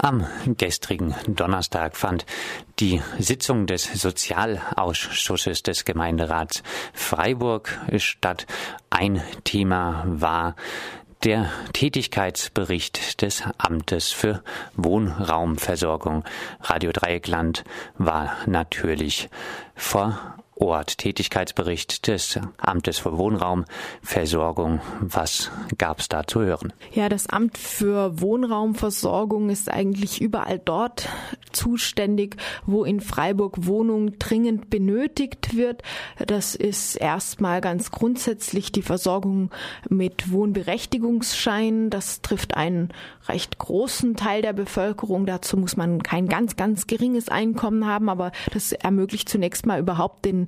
Am gestrigen Donnerstag fand die Sitzung des Sozialausschusses des Gemeinderats Freiburg statt. Ein Thema war der Tätigkeitsbericht des Amtes für Wohnraumversorgung. Radio Dreieckland war natürlich vor Ort. Tätigkeitsbericht des Amtes für Wohnraumversorgung. Was gab es da zu hören? Ja, das Amt für Wohnraumversorgung ist eigentlich überall dort zuständig, wo in Freiburg Wohnung dringend benötigt wird. Das ist erstmal ganz grundsätzlich die Versorgung mit Wohnberechtigungsscheinen. Das trifft einen recht großen Teil der Bevölkerung. Dazu muss man kein ganz, ganz geringes Einkommen haben, aber das ermöglicht zunächst mal überhaupt den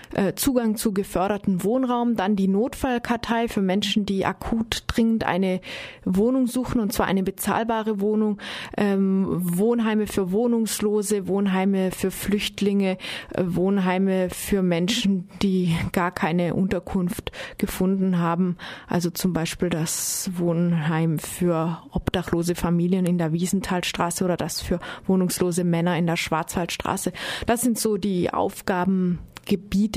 äh, Zugang zu geförderten Wohnraum, dann die Notfallkartei für Menschen, die akut dringend eine Wohnung suchen, und zwar eine bezahlbare Wohnung, ähm, Wohnheime für Wohnungslose, Wohnheime für Flüchtlinge, äh, Wohnheime für Menschen, die gar keine Unterkunft gefunden haben, also zum Beispiel das Wohnheim für obdachlose Familien in der Wiesenthalstraße oder das für wohnungslose Männer in der Schwarzwaldstraße. Das sind so die Aufgaben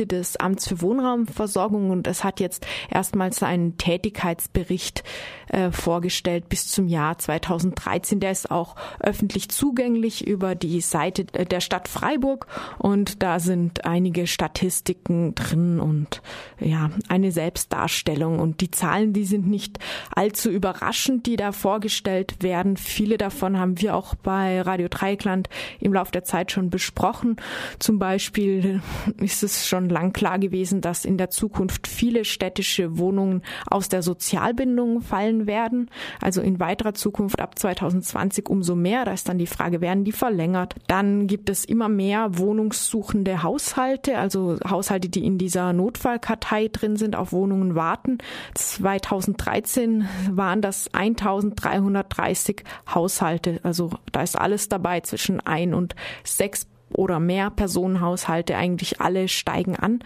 Gebiete des Amts für Wohnraumversorgung und es hat jetzt erstmals einen Tätigkeitsbericht äh, vorgestellt bis zum Jahr 2013. Der ist auch öffentlich zugänglich über die Seite der Stadt Freiburg und da sind einige Statistiken drin und ja, eine Selbstdarstellung und die Zahlen, die sind nicht allzu überraschend, die da vorgestellt werden. Viele davon haben wir auch bei Radio Dreieckland im Laufe der Zeit schon besprochen. Zum Beispiel ist es schon lang klar gewesen, dass in der Zukunft viele städtische Wohnungen aus der Sozialbindung fallen werden. Also in weiterer Zukunft ab 2020 umso mehr. Da ist dann die Frage, werden die verlängert? Dann gibt es immer mehr wohnungssuchende Haushalte, also Haushalte, die in dieser Notfallkartei drin sind, auf Wohnungen warten. 2013 waren das 1330 Haushalte. Also da ist alles dabei zwischen ein und sechs oder mehr Personenhaushalte, eigentlich alle steigen an.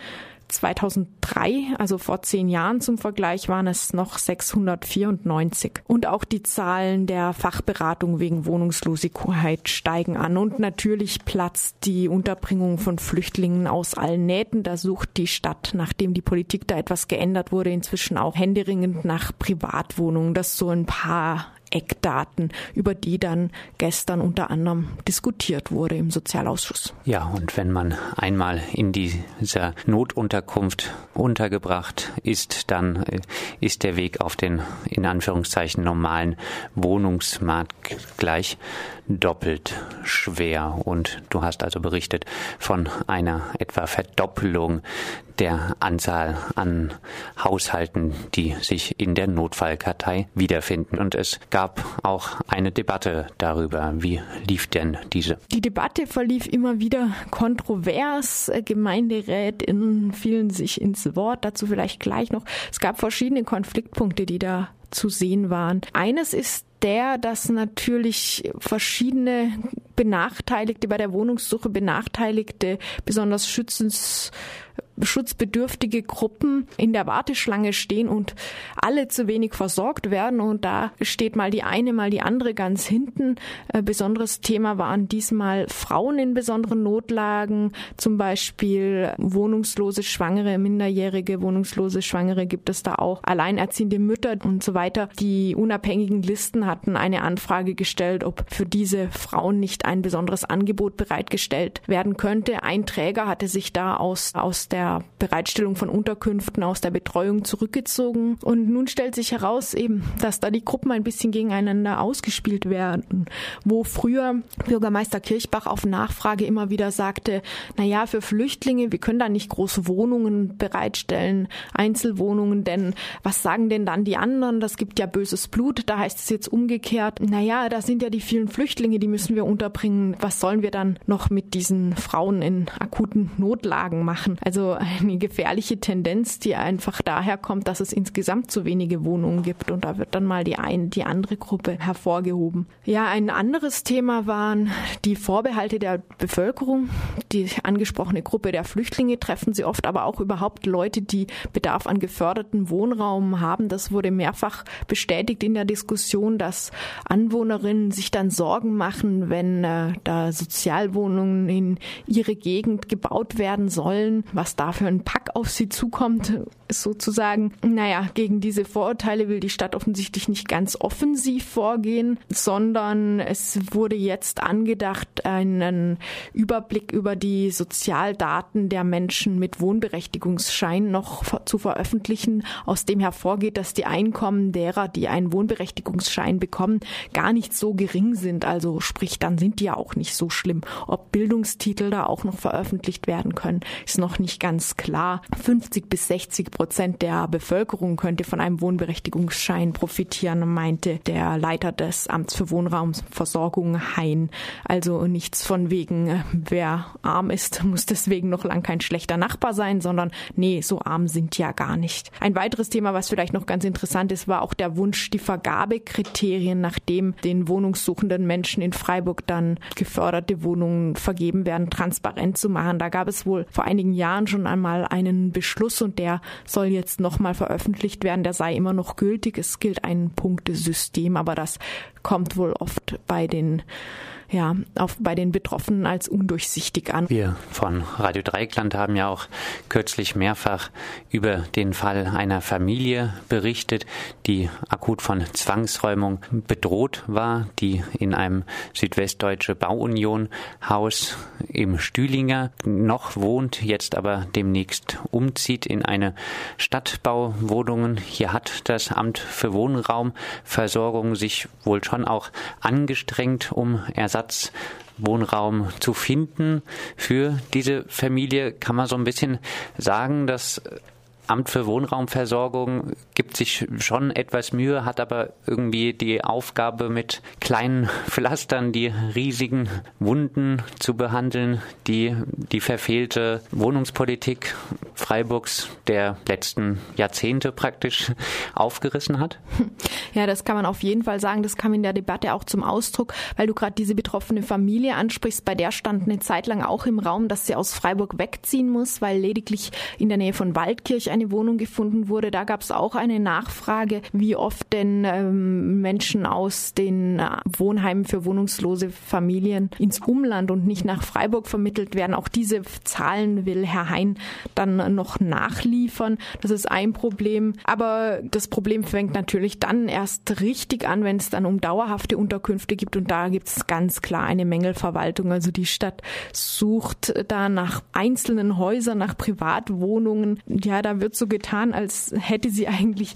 2003, also vor zehn Jahren zum Vergleich, waren es noch 694. Und auch die Zahlen der Fachberatung wegen Wohnungslosigkeit steigen an. Und natürlich platzt die Unterbringung von Flüchtlingen aus allen Nähten. Da sucht die Stadt, nachdem die Politik da etwas geändert wurde, inzwischen auch händeringend nach Privatwohnungen. Das so ein paar Eckdaten, über die dann gestern unter anderem diskutiert wurde im Sozialausschuss. Ja, und wenn man einmal in dieser Notunterkunft untergebracht ist, dann äh, ist der Weg auf den in Anführungszeichen normalen Wohnungsmarkt gleich doppelt schwer. Und du hast also berichtet von einer etwa Verdoppelung der Anzahl an Haushalten, die sich in der Notfallkartei wiederfinden. Und es gab auch eine Debatte darüber. Wie lief denn diese? Die Debatte verlief immer wieder kontrovers. Gemeinderätinnen fielen sich ins Wort. Dazu vielleicht gleich noch. Es gab verschiedene Konfliktpunkte, die da zu sehen waren. Eines ist der, dass natürlich verschiedene Benachteiligte bei der Wohnungssuche Benachteiligte besonders schützens schutzbedürftige Gruppen in der Warteschlange stehen und alle zu wenig versorgt werden. Und da steht mal die eine, mal die andere ganz hinten. Äh, besonderes Thema waren diesmal Frauen in besonderen Notlagen, zum Beispiel wohnungslose Schwangere, minderjährige wohnungslose Schwangere gibt es da auch, alleinerziehende Mütter und so weiter. Die unabhängigen Listen hatten eine Anfrage gestellt, ob für diese Frauen nicht ein besonderes Angebot bereitgestellt werden könnte. Ein Träger hatte sich da aus, aus der Bereitstellung von Unterkünften, aus der Betreuung zurückgezogen. Und nun stellt sich heraus eben, dass da die Gruppen ein bisschen gegeneinander ausgespielt werden. Wo früher Bürgermeister Kirchbach auf Nachfrage immer wieder sagte, na ja, für Flüchtlinge, wir können da nicht große Wohnungen bereitstellen, Einzelwohnungen, denn was sagen denn dann die anderen? Das gibt ja böses Blut. Da heißt es jetzt umgekehrt, na ja, da sind ja die vielen Flüchtlinge, die müssen wir unterbringen. Was sollen wir dann noch mit diesen Frauen in akuten Notlagen machen? Also eine gefährliche Tendenz, die einfach daher kommt, dass es insgesamt zu wenige Wohnungen gibt. Und da wird dann mal die eine, die andere Gruppe hervorgehoben. Ja, ein anderes Thema waren die Vorbehalte der Bevölkerung. Die angesprochene Gruppe der Flüchtlinge treffen sie oft, aber auch überhaupt Leute, die Bedarf an geförderten Wohnraum haben. Das wurde mehrfach bestätigt in der Diskussion, dass Anwohnerinnen sich dann Sorgen machen, wenn äh, da Sozialwohnungen in ihre Gegend gebaut werden sollen, was da für ein Pack auf sie zukommt, sozusagen. Naja, gegen diese Vorurteile will die Stadt offensichtlich nicht ganz offensiv vorgehen, sondern es wurde jetzt angedacht, einen Überblick über die Sozialdaten der Menschen mit Wohnberechtigungsschein noch zu veröffentlichen, aus dem hervorgeht, dass die Einkommen derer, die einen Wohnberechtigungsschein bekommen, gar nicht so gering sind. Also sprich, dann sind die ja auch nicht so schlimm. Ob Bildungstitel da auch noch veröffentlicht werden können, ist noch nicht ganz klar. 50 bis 60 Prozent der Bevölkerung könnte von einem Wohnberechtigungsschein profitieren, meinte der Leiter des Amts für Wohnraumversorgung Hein. Also nichts von wegen, wer arm ist, muss deswegen noch lang kein schlechter Nachbar sein, sondern nee, so arm sind ja gar nicht. Ein weiteres Thema, was vielleicht noch ganz interessant ist, war auch der Wunsch, die Vergabekriterien, nachdem den wohnungssuchenden Menschen in Freiburg dann geförderte Wohnungen vergeben werden, transparent zu machen. Da gab es wohl vor einigen Jahren schon einmal einen Beschluss und der soll jetzt nochmal veröffentlicht werden. Der sei immer noch gültig. Es gilt ein Punktesystem, aber das kommt wohl oft bei den ja, auf, bei den Betroffenen als undurchsichtig an. Wir von Radio Dreikland haben ja auch kürzlich mehrfach über den Fall einer Familie berichtet, die akut von Zwangsräumung bedroht war, die in einem südwestdeutsche Bauunion Haus im Stühlinger noch wohnt, jetzt aber demnächst umzieht in eine Stadtbauwohnungen. Hier hat das Amt für Wohnraumversorgung sich wohl schon auch angestrengt, um Ersatz Ersatzwohnraum zu finden für diese Familie. Kann man so ein bisschen sagen, dass Amt für Wohnraumversorgung gibt sich schon etwas Mühe, hat aber irgendwie die Aufgabe, mit kleinen Pflastern die riesigen Wunden zu behandeln, die die verfehlte Wohnungspolitik Freiburgs der letzten Jahrzehnte praktisch aufgerissen hat? Ja, das kann man auf jeden Fall sagen. Das kam in der Debatte auch zum Ausdruck, weil du gerade diese betroffene Familie ansprichst. Bei der stand eine Zeit lang auch im Raum, dass sie aus Freiburg wegziehen muss, weil lediglich in der Nähe von Waldkirch eine Wohnung gefunden wurde. Da gab es auch eine Nachfrage, wie oft denn ähm, Menschen aus den äh, Wohnheimen für wohnungslose Familien ins Umland und nicht nach Freiburg vermittelt werden. Auch diese Zahlen will Herr Hein dann noch nachliefern. Das ist ein Problem. Aber das Problem fängt natürlich dann erst richtig an, wenn es dann um dauerhafte Unterkünfte gibt. Und da gibt es ganz klar eine Mängelverwaltung. Also die Stadt sucht da nach einzelnen Häusern, nach Privatwohnungen. Ja, da wird so getan, als hätte sie eigentlich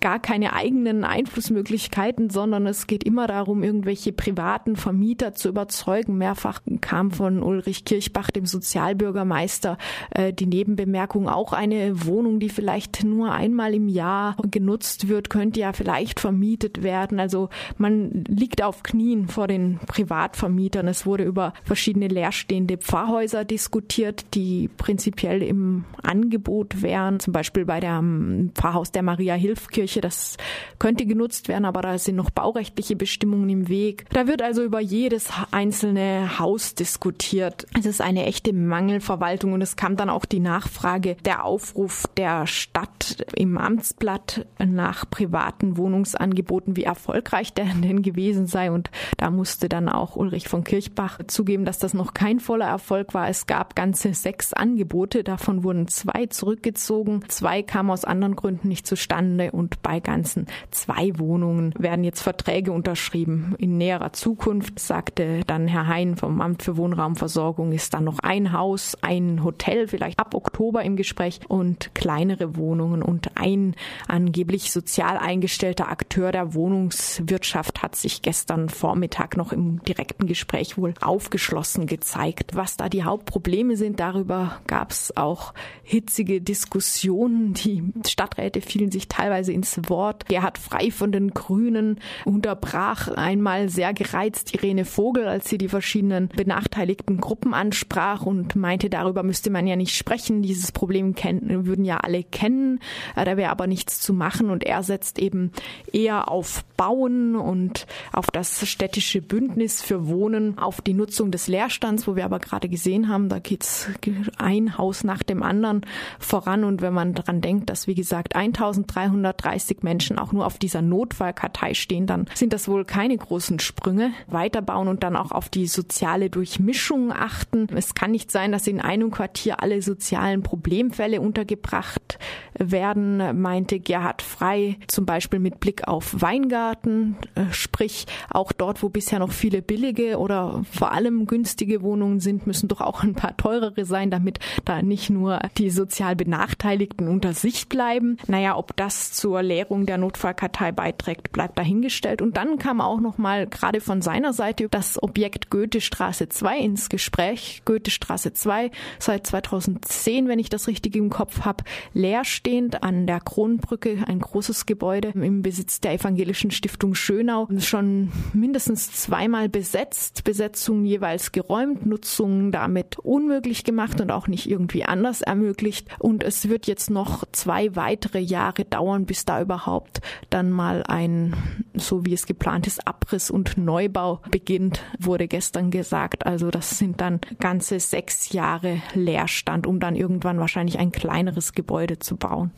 gar keine eigenen Einflussmöglichkeiten, sondern es geht immer darum, irgendwelche privaten Vermieter zu überzeugen. Mehrfach kam von Ulrich Kirchbach, dem Sozialbürgermeister, äh, die Nebenbemerkung, auch eine Wohnung, die vielleicht nur einmal im Jahr genutzt wird, könnte ja vielleicht vermietet werden. Also man liegt auf Knien vor den Privatvermietern. Es wurde über verschiedene leerstehende Pfarrhäuser diskutiert, die prinzipiell im Angebot wären, zum Beispiel bei dem Pfarrhaus der Maria-Hilf-Kirche. Das könnte genutzt werden, aber da sind noch baurechtliche Bestimmungen im Weg. Da wird also über jedes einzelne Haus diskutiert. Es ist eine echte Mangelverwaltung und es kam dann auch die Nachfrage, der Aufruf der Stadt im Amtsblatt nach privaten Wohnungsangeboten, wie erfolgreich der denn gewesen sei. Und da musste dann auch Ulrich von Kirchbach zugeben, dass das noch kein voller Erfolg war. Es gab ganze sechs Angebote, davon wurden zwei zurückgezogen. Zwei kamen aus anderen Gründen nicht zustande und bei ganzen zwei Wohnungen werden jetzt Verträge unterschrieben. In näherer Zukunft, sagte dann Herr Hein vom Amt für Wohnraumversorgung, ist dann noch ein Haus, ein Hotel vielleicht ab Oktober im Gespräch und kleinere Wohnungen und ein angeblich sozial eingestellter Akteur der Wohnungswirtschaft hat sich gestern Vormittag noch im direkten Gespräch wohl aufgeschlossen gezeigt. Was da die Hauptprobleme sind, darüber gab es auch hitzige Diskussionen Diskussionen. Die Stadträte fielen sich teilweise ins Wort. Gerhard Frei von den Grünen unterbrach einmal sehr gereizt Irene Vogel, als sie die verschiedenen benachteiligten Gruppen ansprach und meinte, darüber müsste man ja nicht sprechen. Dieses Problem kennen, würden ja alle kennen. Da wäre aber nichts zu machen und er setzt eben eher auf Bauen und auf das städtische Bündnis für Wohnen, auf die Nutzung des Leerstands, wo wir aber gerade gesehen haben, da geht's ein Haus nach dem anderen voran und wenn man daran denkt, dass wie gesagt 1330 Menschen auch nur auf dieser Notfallkartei stehen, dann sind das wohl keine großen Sprünge. Weiterbauen und dann auch auf die soziale Durchmischung achten. Es kann nicht sein, dass in einem Quartier alle sozialen Problemfälle untergebracht werden, meinte Gerhard Frei, zum Beispiel mit Blick auf Weingarten, äh, sprich auch dort, wo bisher noch viele billige oder vor allem günstige Wohnungen sind, müssen doch auch ein paar teurere sein, damit da nicht nur die sozial Benachteiligten unter sich bleiben. Naja, ob das zur Leerung der Notfallkartei beiträgt, bleibt dahingestellt. Und dann kam auch noch mal gerade von seiner Seite das Objekt Goethestraße 2 ins Gespräch. Goethestraße 2 seit 2010, wenn ich das richtig im Kopf habe, leerstehend an der Kronbrücke, ein großes Gebäude im Besitz der Evangelischen Stiftung Schönau, schon mindestens zweimal besetzt, Besetzungen jeweils geräumt, Nutzungen damit unmöglich gemacht und auch nicht irgendwie anders ermöglicht. Und es wird jetzt noch zwei weitere Jahre dauern, bis da überhaupt dann mal ein, so wie es geplant ist, Abriss und Neubau beginnt, wurde gestern gesagt. Also das sind dann ganze sechs Jahre Leerstand, um dann irgendwann wahrscheinlich ein kleineres Gebäude zu bauen.